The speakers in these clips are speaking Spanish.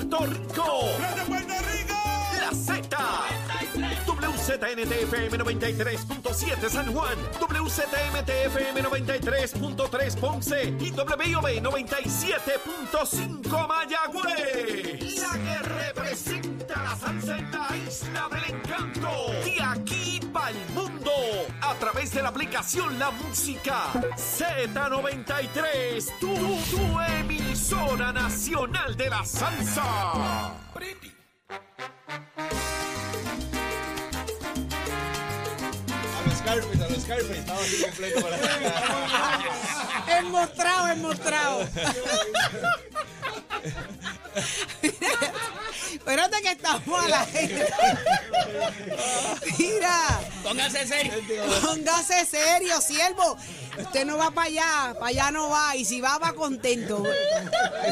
Puerto Rico. ¡Desde Puerto Rico! La Z. WZNTFM 93.7 San Juan, WZMTFM 93.3 Ponce y WIOB 97.5 Mayagüez. La que representa la salsa en la isla del encanto. De aquí. A través de la aplicación La Música Z93. Tu, tu emisora nacional de la salsa. Scarface, a los Scarface, estaba así completo para Enmostrado, enmostrado. Espérate que estamos a la gente. Mira. Póngase serio. Póngase serio, siervo. Usted no va para allá, para allá no va. Y si va, va contento.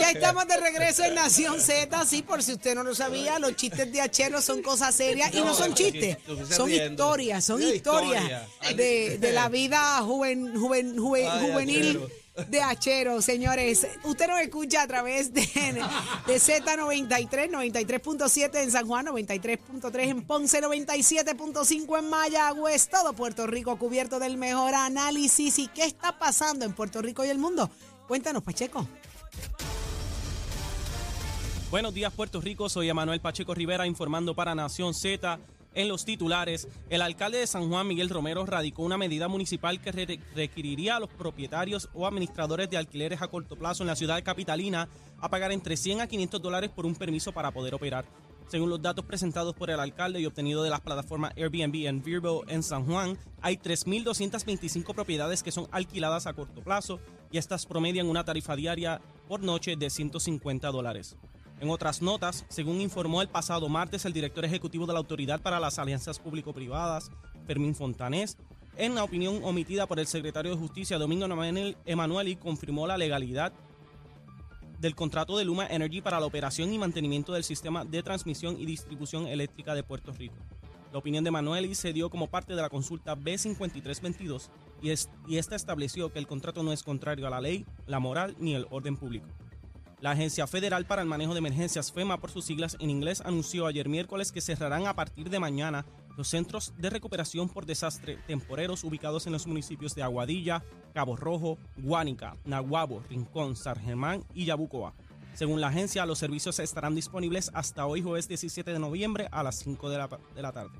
Ya estamos de regreso en Nación Z. Sí, por si usted no lo sabía, los chistes de Achero son cosas serias. Y no son chistes, son historias, son historias historia. de, de la vida juven, juven- juvenil. De Achero, señores. Usted nos escucha a través de, de Z93, 93.7 en San Juan, 93.3 en Ponce, 97.5 en Mayagüez. Todo Puerto Rico cubierto del mejor análisis. ¿Y qué está pasando en Puerto Rico y el mundo? Cuéntanos, Pacheco. Buenos días, Puerto Rico. Soy Emanuel Pacheco Rivera informando para Nación Z. En los titulares, el alcalde de San Juan, Miguel Romero, radicó una medida municipal que re- requeriría a los propietarios o administradores de alquileres a corto plazo en la ciudad capitalina a pagar entre 100 a 500 dólares por un permiso para poder operar. Según los datos presentados por el alcalde y obtenidos de las plataformas Airbnb en Virgo en San Juan, hay 3.225 propiedades que son alquiladas a corto plazo y estas promedian una tarifa diaria por noche de 150 dólares. En otras notas, según informó el pasado martes el director ejecutivo de la Autoridad para las Alianzas Público-Privadas, Fermín Fontanés, en la opinión omitida por el secretario de Justicia, Domingo Emanueli, confirmó la legalidad del contrato de Luma Energy para la operación y mantenimiento del sistema de transmisión y distribución eléctrica de Puerto Rico. La opinión de Manueli se dio como parte de la consulta B5322 y, es- y esta estableció que el contrato no es contrario a la ley, la moral ni el orden público. La Agencia Federal para el Manejo de Emergencias, FEMA por sus siglas en inglés, anunció ayer miércoles que cerrarán a partir de mañana los centros de recuperación por desastre temporeros ubicados en los municipios de Aguadilla, Cabo Rojo, Guánica, Nahuabo, Rincón, San Germán y Yabucoa. Según la agencia, los servicios estarán disponibles hasta hoy jueves 17 de noviembre a las 5 de la, de la tarde.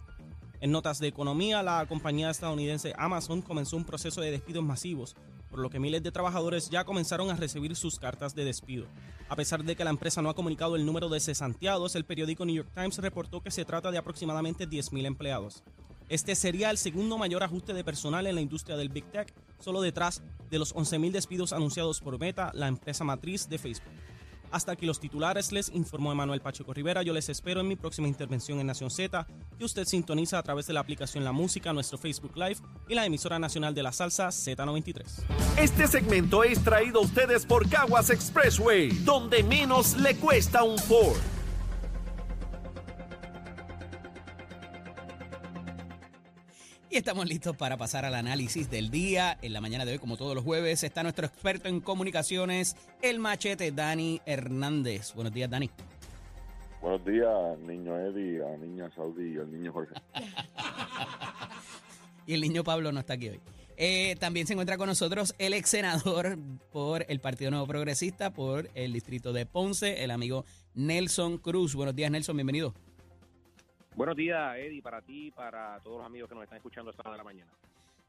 En notas de economía, la compañía estadounidense Amazon comenzó un proceso de despidos masivos, por lo que miles de trabajadores ya comenzaron a recibir sus cartas de despido. A pesar de que la empresa no ha comunicado el número de cesanteados, el periódico New York Times reportó que se trata de aproximadamente 10.000 empleados. Este sería el segundo mayor ajuste de personal en la industria del Big Tech, solo detrás de los 11.000 despidos anunciados por Meta, la empresa matriz de Facebook. Hasta aquí los titulares, les informó Emanuel Pacheco Rivera. Yo les espero en mi próxima intervención en Nación Z, que usted sintoniza a través de la aplicación La Música, nuestro Facebook Live y la emisora nacional de la salsa Z93. Este segmento es traído a ustedes por Caguas Expressway, donde menos le cuesta un Ford. Estamos listos para pasar al análisis del día. En la mañana de hoy, como todos los jueves, está nuestro experto en comunicaciones, el machete Dani Hernández. Buenos días, Dani. Buenos días, niño Eddie, a niña Saudi y al niño Jorge. Y el niño Pablo no está aquí hoy. Eh, también se encuentra con nosotros el ex senador por el Partido Nuevo Progresista, por el distrito de Ponce, el amigo Nelson Cruz. Buenos días, Nelson, bienvenido. Buenos días, Eddie, para ti para todos los amigos que nos están escuchando esta hora de la mañana.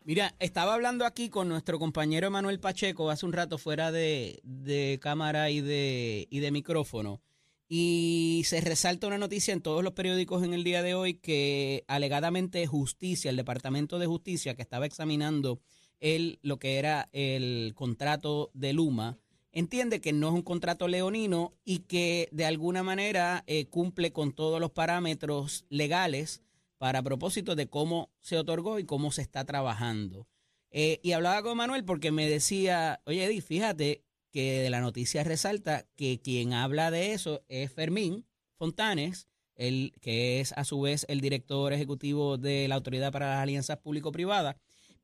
Mira, estaba hablando aquí con nuestro compañero Emanuel Pacheco hace un rato fuera de, de cámara y de, y de micrófono. Y se resalta una noticia en todos los periódicos en el día de hoy que alegadamente justicia, el Departamento de Justicia que estaba examinando el, lo que era el contrato de Luma, entiende que no es un contrato leonino y que de alguna manera eh, cumple con todos los parámetros legales para propósito de cómo se otorgó y cómo se está trabajando. Eh, y hablaba con Manuel porque me decía, oye Eddie, fíjate que de la noticia resalta que quien habla de eso es Fermín Fontanes, el, que es a su vez el director ejecutivo de la Autoridad para las Alianzas Público-Privadas,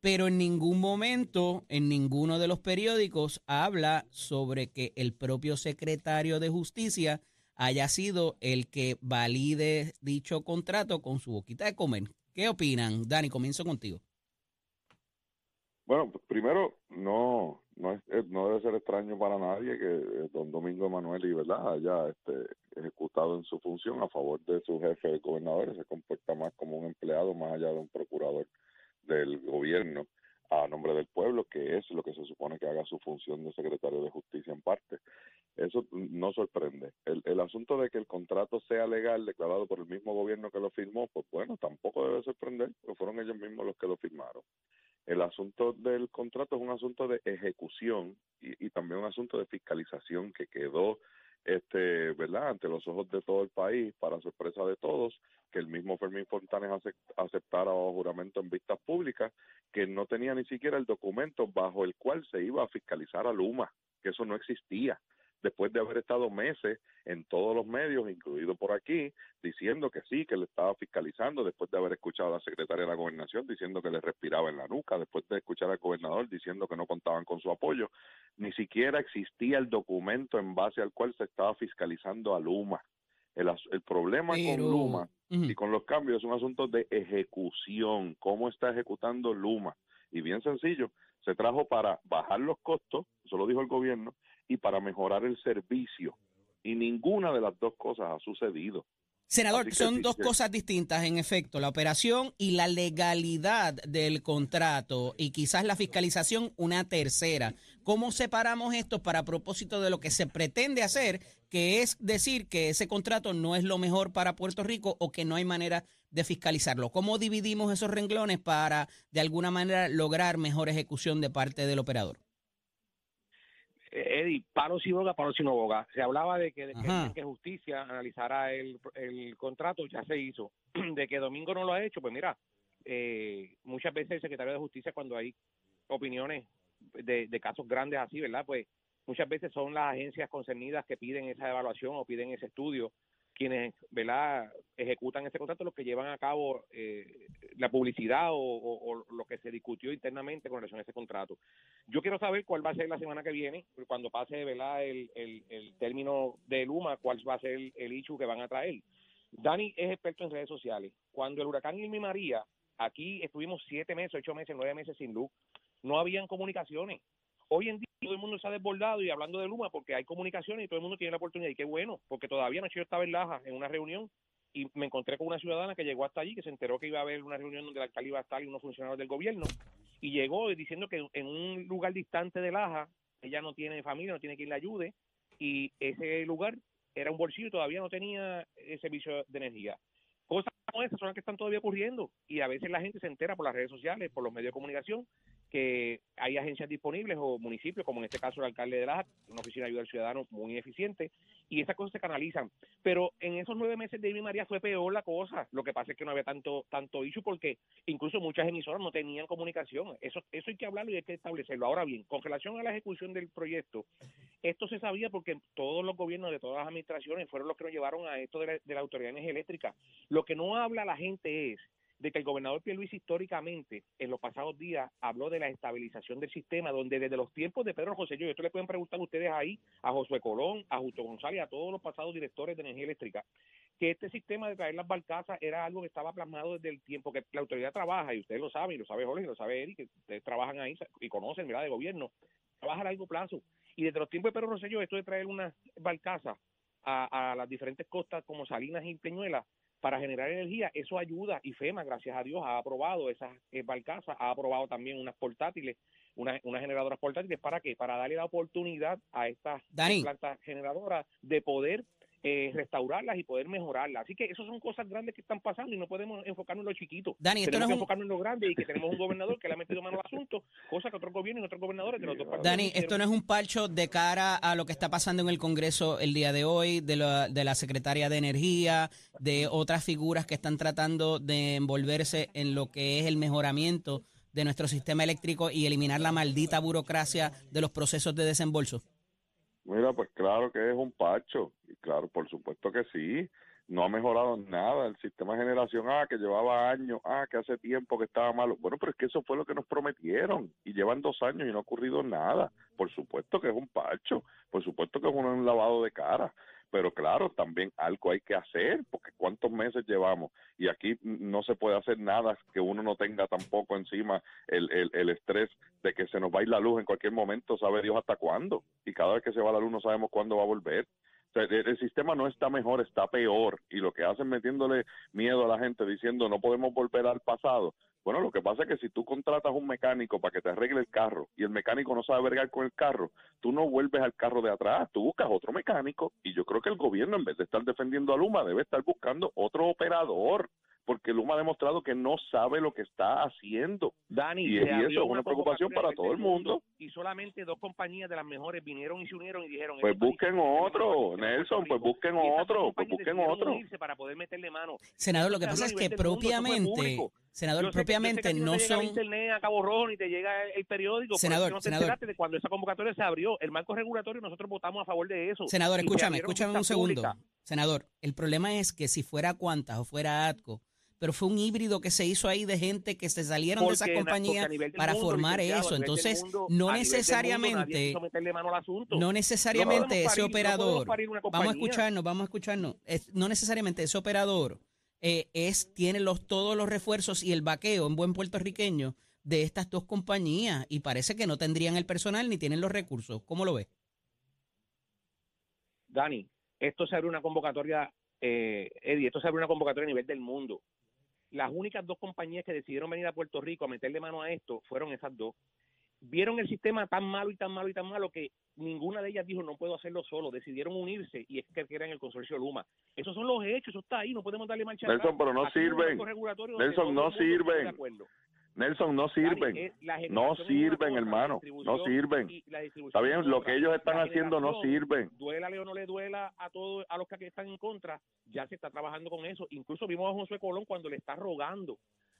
pero en ningún momento, en ninguno de los periódicos, habla sobre que el propio secretario de Justicia haya sido el que valide dicho contrato con su boquita de comer. ¿Qué opinan? Dani, comienzo contigo. Bueno, primero, no, no, es, eh, no debe ser extraño para nadie que eh, don Domingo Emanuel y verdad haya este, ejecutado en su función a favor de su jefe de gobernadores, se comporta más como un empleado más allá de un procurador del gobierno a nombre del pueblo, que es lo que se supone que haga su función de secretario de justicia en parte. Eso no sorprende. El, el asunto de que el contrato sea legal, declarado por el mismo gobierno que lo firmó, pues bueno, tampoco debe sorprender, porque fueron ellos mismos los que lo firmaron. El asunto del contrato es un asunto de ejecución y, y también un asunto de fiscalización que quedó este, ¿verdad? Ante los ojos de todo el país, para sorpresa de todos, que el mismo Fermín Fontanes aceptara bajo juramento en vistas públicas que no tenía ni siquiera el documento bajo el cual se iba a fiscalizar a Luma, que eso no existía después de haber estado meses en todos los medios, incluido por aquí, diciendo que sí, que le estaba fiscalizando, después de haber escuchado a la secretaria de la gobernación diciendo que le respiraba en la nuca, después de escuchar al gobernador diciendo que no contaban con su apoyo, ni siquiera existía el documento en base al cual se estaba fiscalizando a Luma. El, el problema con Luma y con los cambios es un asunto de ejecución, cómo está ejecutando Luma. Y bien sencillo, se trajo para bajar los costos, eso lo dijo el gobierno, y para mejorar el servicio. Y ninguna de las dos cosas ha sucedido. Senador, son dos cosas distintas, en efecto, la operación y la legalidad del contrato y quizás la fiscalización una tercera. ¿Cómo separamos esto para propósito de lo que se pretende hacer, que es decir que ese contrato no es lo mejor para Puerto Rico o que no hay manera de fiscalizarlo? ¿Cómo dividimos esos renglones para de alguna manera lograr mejor ejecución de parte del operador? Eddie, palo si boga, palo si no boga. Se hablaba de que, que, justicia analizara el, el contrato, ya se hizo. De que Domingo no lo ha hecho, pues mira, eh, muchas veces el secretario de justicia cuando hay opiniones de, de casos grandes así, ¿verdad? Pues muchas veces son las agencias concernidas que piden esa evaluación o piden ese estudio quienes ¿verdad? ejecutan ese contrato los que llevan a cabo eh, la publicidad o, lo que se discutió internamente con relación a ese contrato. Yo quiero saber cuál va a ser la semana que viene, cuando pase ¿verdad? El, el, término de Luma, cuál va a ser el, el que van a traer. Dani es experto en redes sociales. Cuando el huracán Irma María, aquí estuvimos siete meses, ocho meses, nueve meses sin luz, no habían comunicaciones. Hoy en día todo el mundo se ha desbordado y hablando de Luma porque hay comunicaciones y todo el mundo tiene la oportunidad y qué bueno, porque todavía anoche yo estaba en Laja en una reunión y me encontré con una ciudadana que llegó hasta allí, que se enteró que iba a haber una reunión donde el alcalde iba a estar y unos funcionarios del gobierno y llegó diciendo que en un lugar distante de Laja ella no tiene familia, no tiene quien la ayude y ese lugar era un bolsillo y todavía no tenía el servicio de energía. Cosas como esas son las que están todavía ocurriendo y a veces la gente se entera por las redes sociales, por los medios de comunicación que hay agencias disponibles o municipios, como en este caso el alcalde de Laja, una oficina de ayuda al ciudadano muy eficiente, y esas cosas se canalizan. Pero en esos nueve meses de Ivy María fue peor la cosa. Lo que pasa es que no había tanto tanto issue porque incluso muchas emisoras no tenían comunicación. Eso eso hay que hablarlo y hay que establecerlo. Ahora bien, con relación a la ejecución del proyecto, esto se sabía porque todos los gobiernos de todas las administraciones fueron los que nos llevaron a esto de la, de la Autoridad de Energía Eléctrica. Lo que no habla la gente es de que el gobernador Luis históricamente en los pasados días habló de la estabilización del sistema, donde desde los tiempos de Pedro José yo, esto le pueden preguntar ustedes ahí a Josué Colón, a Justo González, a todos los pasados directores de energía eléctrica, que este sistema de traer las barcazas era algo que estaba plasmado desde el tiempo que la autoridad trabaja, y ustedes lo saben, y lo sabe Jorge, y lo sabe Eric, que ustedes trabajan ahí y conocen, ¿verdad?, de gobierno, trabaja a largo plazo. Y desde los tiempos de Pedro Rosselló, esto de traer una barcaza a las diferentes costas como Salinas y Peñuelas, para generar energía, eso ayuda y FEMA, gracias a Dios, ha aprobado esas eh, barcazas, ha aprobado también unas portátiles, unas generadoras portátiles, ¿para qué? Para darle la oportunidad a estas plantas generadoras de poder eh, restaurarlas y poder mejorarlas. Así que esas son cosas grandes que están pasando y no podemos enfocarnos en lo chiquito. Dani, esto tenemos que enfocarnos en lo grande y que tenemos un gobernador que le ha metido mano al asunto, cosa que otros gobiernos y otros gobernadores de los dos Dani, esto no es un parcho de cara a lo que está pasando en el Congreso el día de hoy, de la, de la Secretaria de Energía, de otras figuras que están tratando de envolverse en lo que es el mejoramiento de nuestro sistema eléctrico y eliminar la maldita burocracia de los procesos de desembolso. Mira, pues claro que es un pacho, y claro, por supuesto que sí, no ha mejorado nada, el sistema de generación, ah, que llevaba años, ah, que hace tiempo que estaba malo, bueno, pero es que eso fue lo que nos prometieron, y llevan dos años y no ha ocurrido nada, por supuesto que es un pacho, por supuesto que es un lavado de cara, pero claro, también algo hay que hacer, porque cuántos meses llevamos y aquí no se puede hacer nada que uno no tenga tampoco encima el, el, el estrés de que se nos va a ir la luz en cualquier momento, sabe Dios hasta cuándo, y cada vez que se va la luz no sabemos cuándo va a volver. El sistema no está mejor, está peor, y lo que hacen metiéndole miedo a la gente diciendo no podemos volver al pasado, bueno, lo que pasa es que si tú contratas un mecánico para que te arregle el carro y el mecánico no sabe vergar con el carro, tú no vuelves al carro de atrás, tú buscas otro mecánico. Y yo creo que el gobierno en vez de estar defendiendo a Luma debe estar buscando otro operador porque Luma ha demostrado que no sabe lo que está haciendo. Dani, y, eso es una preocupación para todo el mundo. Y solamente dos compañías de las mejores vinieron y se unieron y dijeron... Pues "Este país busquen otro, Nelson, pues Rico". busquen otro, pues busquen otro. unirse para poder meterle mano. Senador, lo que pasa es que propiamente, senador, propiamente no te llega el son... internet a Cabo Rojo ni te llega el, periódico. Senador, no senador. cuando esa convocatoria se abrió. El marco regulatorio, nosotros votamos a favor de eso. Senador, escúchame, escúchame un segundo. Senador, el problema es que si fuera Cuantas o fuera ATCO, pero fue un híbrido que se hizo ahí de gente que se salieron de esas compañías para mundo, formar eso. Entonces, mundo- no mundo necesariamente, no necesariamente ese parir- operador, vamos a escucharnos, vamos a escucharnos, Es- no necesariamente ese operador eh, es tiene los todos los refuerzos y el vaqueo en buen puertorriqueño de estas dos compañías y parece que no tendrían el personal ni tienen los recursos. ¿Cómo lo ves? Dani, esto se abre una convocatoria, eh, Eddie, esto se abre una convocatoria a nivel del mundo. Las únicas dos compañías que decidieron venir a Puerto Rico a meterle mano a esto fueron esas dos. Vieron el sistema tan malo y tan malo y tan malo que ninguna de ellas dijo no puedo hacerlo solo. Decidieron unirse y es que eran el consorcio Luma. Esos son los hechos, eso está ahí, no podemos darle marcha Nelson, atrás. pero no Aquí sirven. Nelson, no sirven. Nelson, no sirven. No sirven, hermano. No sirven. Está bien, lo que ellos están haciendo no sirven. duélale o no le duela a todos a los que están en contra, ya se está trabajando con eso. Incluso vimos a José Colón cuando le está rogando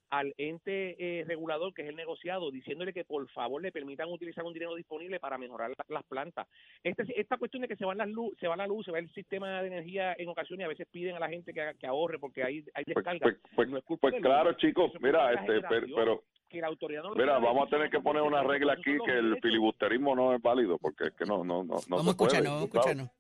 al ente eh, regulador, que es el negociado, diciéndole que por favor le permitan utilizar un dinero disponible para mejorar la- las plantas. Este, esta cuestión de que se va, las luz, se va la luz, se va el sistema de energía en ocasiones, y a veces piden a la gente que, que ahorre porque hay, hay Pues, descarga. pues, pues, No es culpa pues de claro, chicos, mira, este, pero, que la autoridad no lo mira, vamos a tener que no poner una regla aquí que el filibusterismo no es válido, porque es que no, no, no, no vamos se puede, escucharnos, vamos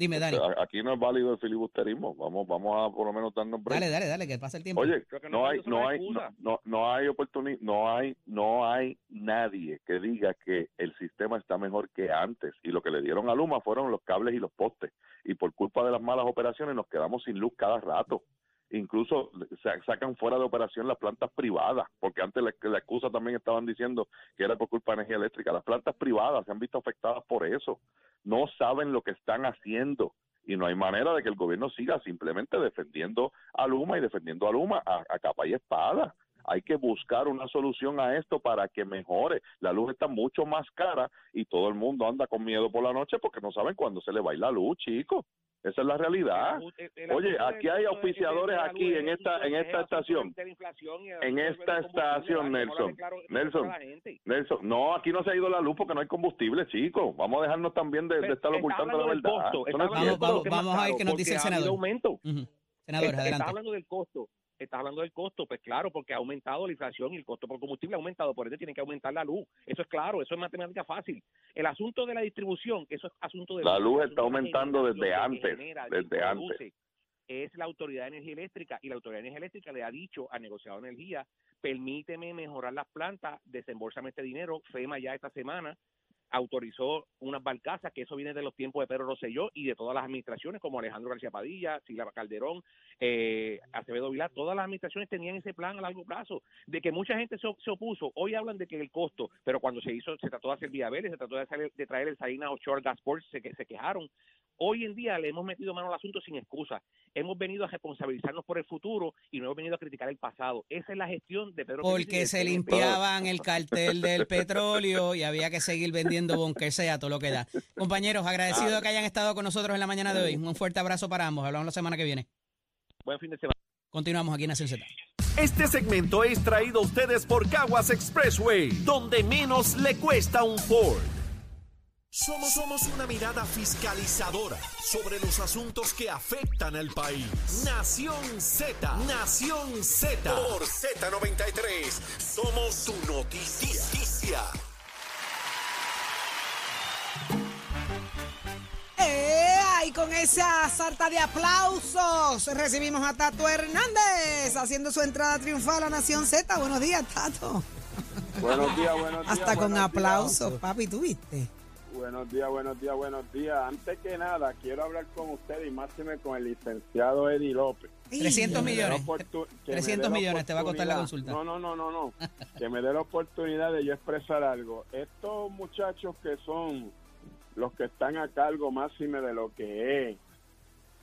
Dime, Dani. A- Aquí no es válido el filibusterismo. Vamos, vamos a por lo menos darnos break. Dale, dale, dale, que pasa el tiempo. Oye, Creo que no no hay, no hay, no, no, no hay oportunidad, no hay, no hay nadie que diga que el sistema está mejor que antes. Y lo que le dieron a Luma fueron los cables y los postes. Y por culpa de las malas operaciones nos quedamos sin luz cada rato. Incluso sa- sacan fuera de operación las plantas privadas, porque antes la, la excusa también estaban diciendo que era por culpa de energía eléctrica. Las plantas privadas se han visto afectadas por eso. No saben lo que están haciendo y no hay manera de que el gobierno siga simplemente defendiendo a Luma y defendiendo a Luma a, a capa y espada. Hay que buscar una solución a esto para que mejore. La luz está mucho más cara y todo el mundo anda con miedo por la noche porque no saben cuándo se le va a ir la luz, chicos. Esa es la realidad. El- el- el Oye, aquí hay auspiciadores aquí en es esta- en es esta estación. En esta estación, Nelson. Nelson. Nelson, no, aquí no se ha ido la luz porque no hay combustible, chicos. Vamos a dejarnos también de, de estar ocultando la verdad. costo, no. Vamos, vamos más a ver qué nos dice el senador. aumento. Ujú. Senador, adelante. hablando del costo. Estás hablando del costo, pues claro, porque ha aumentado la inflación y el costo por combustible ha aumentado, por ende tiene que aumentar la luz. Eso es claro, eso es matemática fácil. El asunto de la distribución, eso es asunto de La luz es está aumentando desde antes, genera, desde antes. Es la Autoridad de Energía Eléctrica y la Autoridad de Energía Eléctrica le ha dicho al negociado de energía, permíteme mejorar las plantas, desembolsame este dinero. FEMA ya esta semana autorizó unas barcazas, que eso viene de los tiempos de Pedro Rosselló y de todas las administraciones, como Alejandro García Padilla, Silva Calderón, eh, Acevedo Vilar, todas las administraciones tenían ese plan a largo plazo, de que mucha gente se, se opuso. Hoy hablan de que el costo, pero cuando se hizo, se trató de hacer Viabeles, se trató de, hacer- de traer el Salinas Offshore Gasport, se, que- se quejaron. Hoy en día le hemos metido mano al asunto sin excusa. Hemos venido a responsabilizarnos por el futuro y no hemos venido a criticar el pasado. Esa es la gestión de Pedro Porque se limpiaban el cartel del petróleo y había que seguir vendiendo bunker sea todo lo que da. Compañeros, agradecido que hayan estado con nosotros en la mañana de hoy. Un fuerte abrazo para ambos. Hablamos la semana que viene. Buen fin de semana. Continuamos aquí en Nación Z. Este segmento es traído a ustedes por Caguas Expressway, donde menos le cuesta un Ford. Somos, somos una mirada fiscalizadora sobre los asuntos que afectan al país. Nación Z, Nación Z. Por Z93, somos su noticia. ¡Eh! ¡Ay, y con esa sarta de aplausos recibimos a Tato Hernández haciendo su entrada triunfal a Nación Z. Buenos días, Tato. Buenos días, buenos días. Hasta con aplausos, días. papi, ¿tú viste? Buenos días, buenos días, buenos días. Antes que nada, quiero hablar con usted y máxime con el licenciado Eddie López. 300 Que me dé millones. oportu- que me 300 dé la millones te va a costar la consulta. No, no, no, no, no. que me dé la oportunidad de yo expresar algo. Estos muchachos que son los que están a cargo máxime de lo que es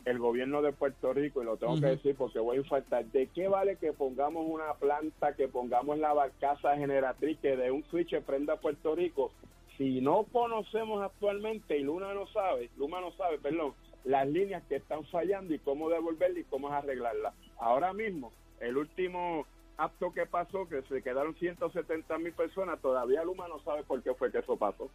el gobierno de Puerto Rico, y lo tengo que decir porque voy a infartar, ¿de qué vale que pongamos una planta, que pongamos la barcaza generatriz, que de un switch prenda Puerto Rico? Si no conocemos actualmente, y Luna no sabe, Luma no sabe, perdón, las líneas que están fallando y cómo devolverlas y cómo arreglarlas. Ahora mismo, el último acto que pasó, que se quedaron 170 mil personas, todavía Luma no sabe por qué fue que eso pasó.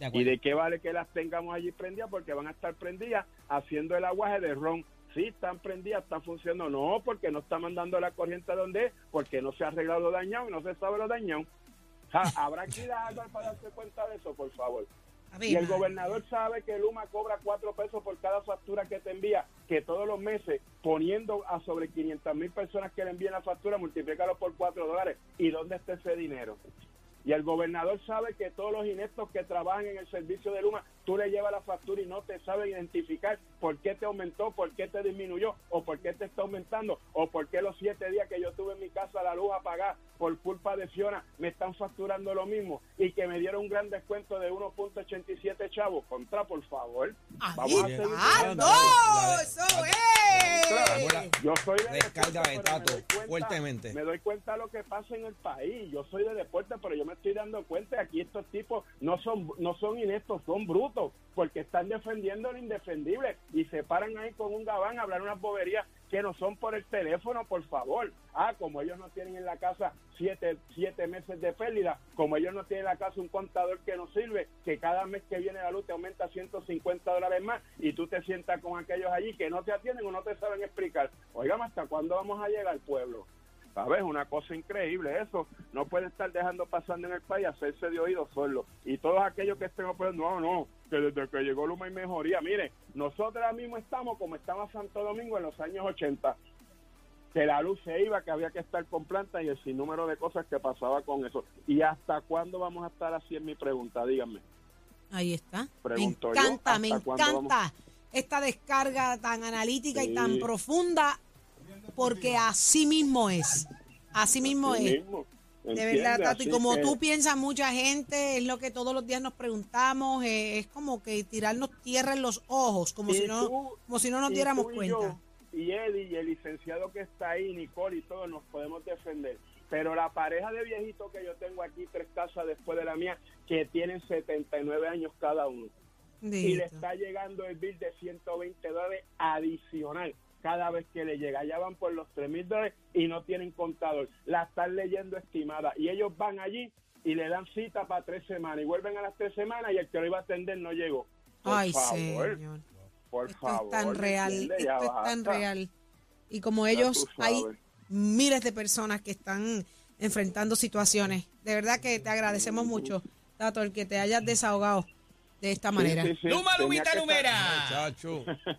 De ¿Y de qué vale que las tengamos allí prendidas? Porque van a estar prendidas haciendo el aguaje de ron. Sí, están prendidas, están funcionando. No, porque no está mandando la corriente donde es, porque no se ha arreglado dañado y no se sabe lo dañado. Habrá que ir a Harvard para darse cuenta de eso, por favor. Y el madre. gobernador sabe que Luma cobra cuatro pesos por cada factura que te envía, que todos los meses, poniendo a sobre 500 mil personas que le envíen la factura, multiplícalo por cuatro dólares. ¿Y dónde está ese dinero? Y el gobernador sabe que todos los ineptos que trabajan en el servicio de Luma, tú le llevas la factura y no te saben identificar por qué te aumentó, por qué te disminuyó, o por qué te está aumentando, o por qué los siete días que yo tuve en mi casa la luz apagada por culpa de Fiona me están facturando lo mismo y que me dieron un gran descuento de 1.87 chavos. Contra, por favor. Vamos a está, viendo. ¡no! ¡Eso es! Yo soy de Descarga deporte, de Tato, me fuertemente. Me doy cuenta de lo que pasa en el país. Yo soy de deporte, pero yo me estoy dando cuenta aquí estos tipos no son no son ineptos, son brutos, porque están defendiendo lo indefendible y se paran ahí con un gabán a hablar unas boberías que no son por el teléfono, por favor. Ah, como ellos no tienen en la casa siete, siete meses de pérdida, como ellos no tienen en la casa un contador que no sirve, que cada mes que viene la luz te aumenta 150 dólares más y tú te sientas con aquellos allí que no te atienden o no te saben explicar. Oigan, ¿hasta cuándo vamos a llegar al pueblo? ¿Sabes? Una cosa increíble eso. No puede estar dejando pasando en el país hacerse de oídos solo. Y todos aquellos que estén oponiendo, no, no, que desde que llegó Luma hay mejoría. Mire, nosotros ahora mismo estamos como estaba Santo Domingo en los años 80. Que la luz se iba, que había que estar con planta y el sinnúmero de cosas que pasaba con eso. ¿Y hasta cuándo vamos a estar así? Es mi pregunta, díganme. Ahí está. Me Pregunto yo, encanta, me ¿hasta cuándo encanta esta descarga tan analítica y tan profunda, porque así mismo es. Así mismo Así es. mismo. De verdad, Tato. Y como que- tú piensas mucha gente, es lo que todos los días nos preguntamos, eh, es como que tirarnos tierra en los ojos, como Y si no, como si no nos diéramos y cuenta. yo, y Eddie y el licenciado que está ahí, Nicole y todos nos podemos defender. Pero la pareja de viejitos que yo tengo aquí, tres casas después de la mía, que tienen 79 años cada uno. Y le está llegando el bill de 120 dólares adicional cada vez que le llega. Ya van por los 3 mil dólares y no tienen contador. La están leyendo estimada. Y ellos van allí y le dan cita para tres semanas. Y vuelven a las tres semanas y el que lo iba a atender no llegó. Por Ay, favor, señor. por Esto favor. es tan ¿me real, entiende? Ya esto es tan real. Y como Ya ellos, hay miles de personas que están enfrentando situaciones. De verdad que te agradecemos mucho, Tato, el que te hayas desahogado de esta Sí, manera. sí, sí. Luma, Tenía Lumita, Lumera.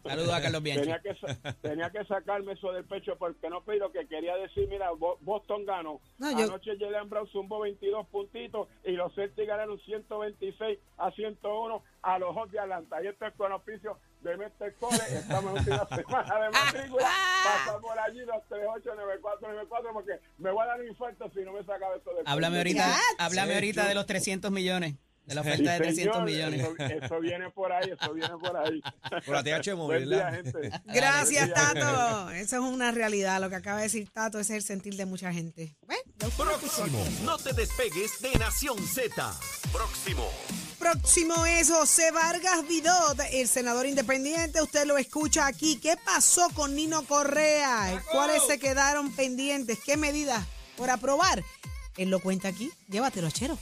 Saludos a Carlos Bianchi. Tenía que, sa- tenía que sacarme eso del pecho porque no lo que quería decir. Mira, Bo- Boston ganó. No, yo- Anoche Jalen Brown zumbó 22 puntitos y los Celtics ganaron 126 a 101 a los Hot de Atlanta. Y esto es con auspicio de Mr. Cole. Estamos en última semana de matrícula. Pasa por allí los 389494 porque me voy a dar un infarto si no me sacaba eso del Háblame pecho. ahorita, Ya, háblame ahorita de los 300 millones, de la oferta de Sí, 300 señor, millones. Eso, eso viene por ahí, eso viene por ahí. Por la TH móvil. Gracias. Tato. Eso es una realidad. Lo que acaba de decir Tato ese es el sentir de mucha gente. Próximo. No te despegues de Nación Z. Próximo. Próximo es José Vargas Vidot, el senador independiente. Usted lo escucha aquí. ¿Qué pasó con Nino Correa? ¿Cuáles se quedaron pendientes? ¿Qué medidas por aprobar? Él lo cuenta aquí. Llévatelo, chero.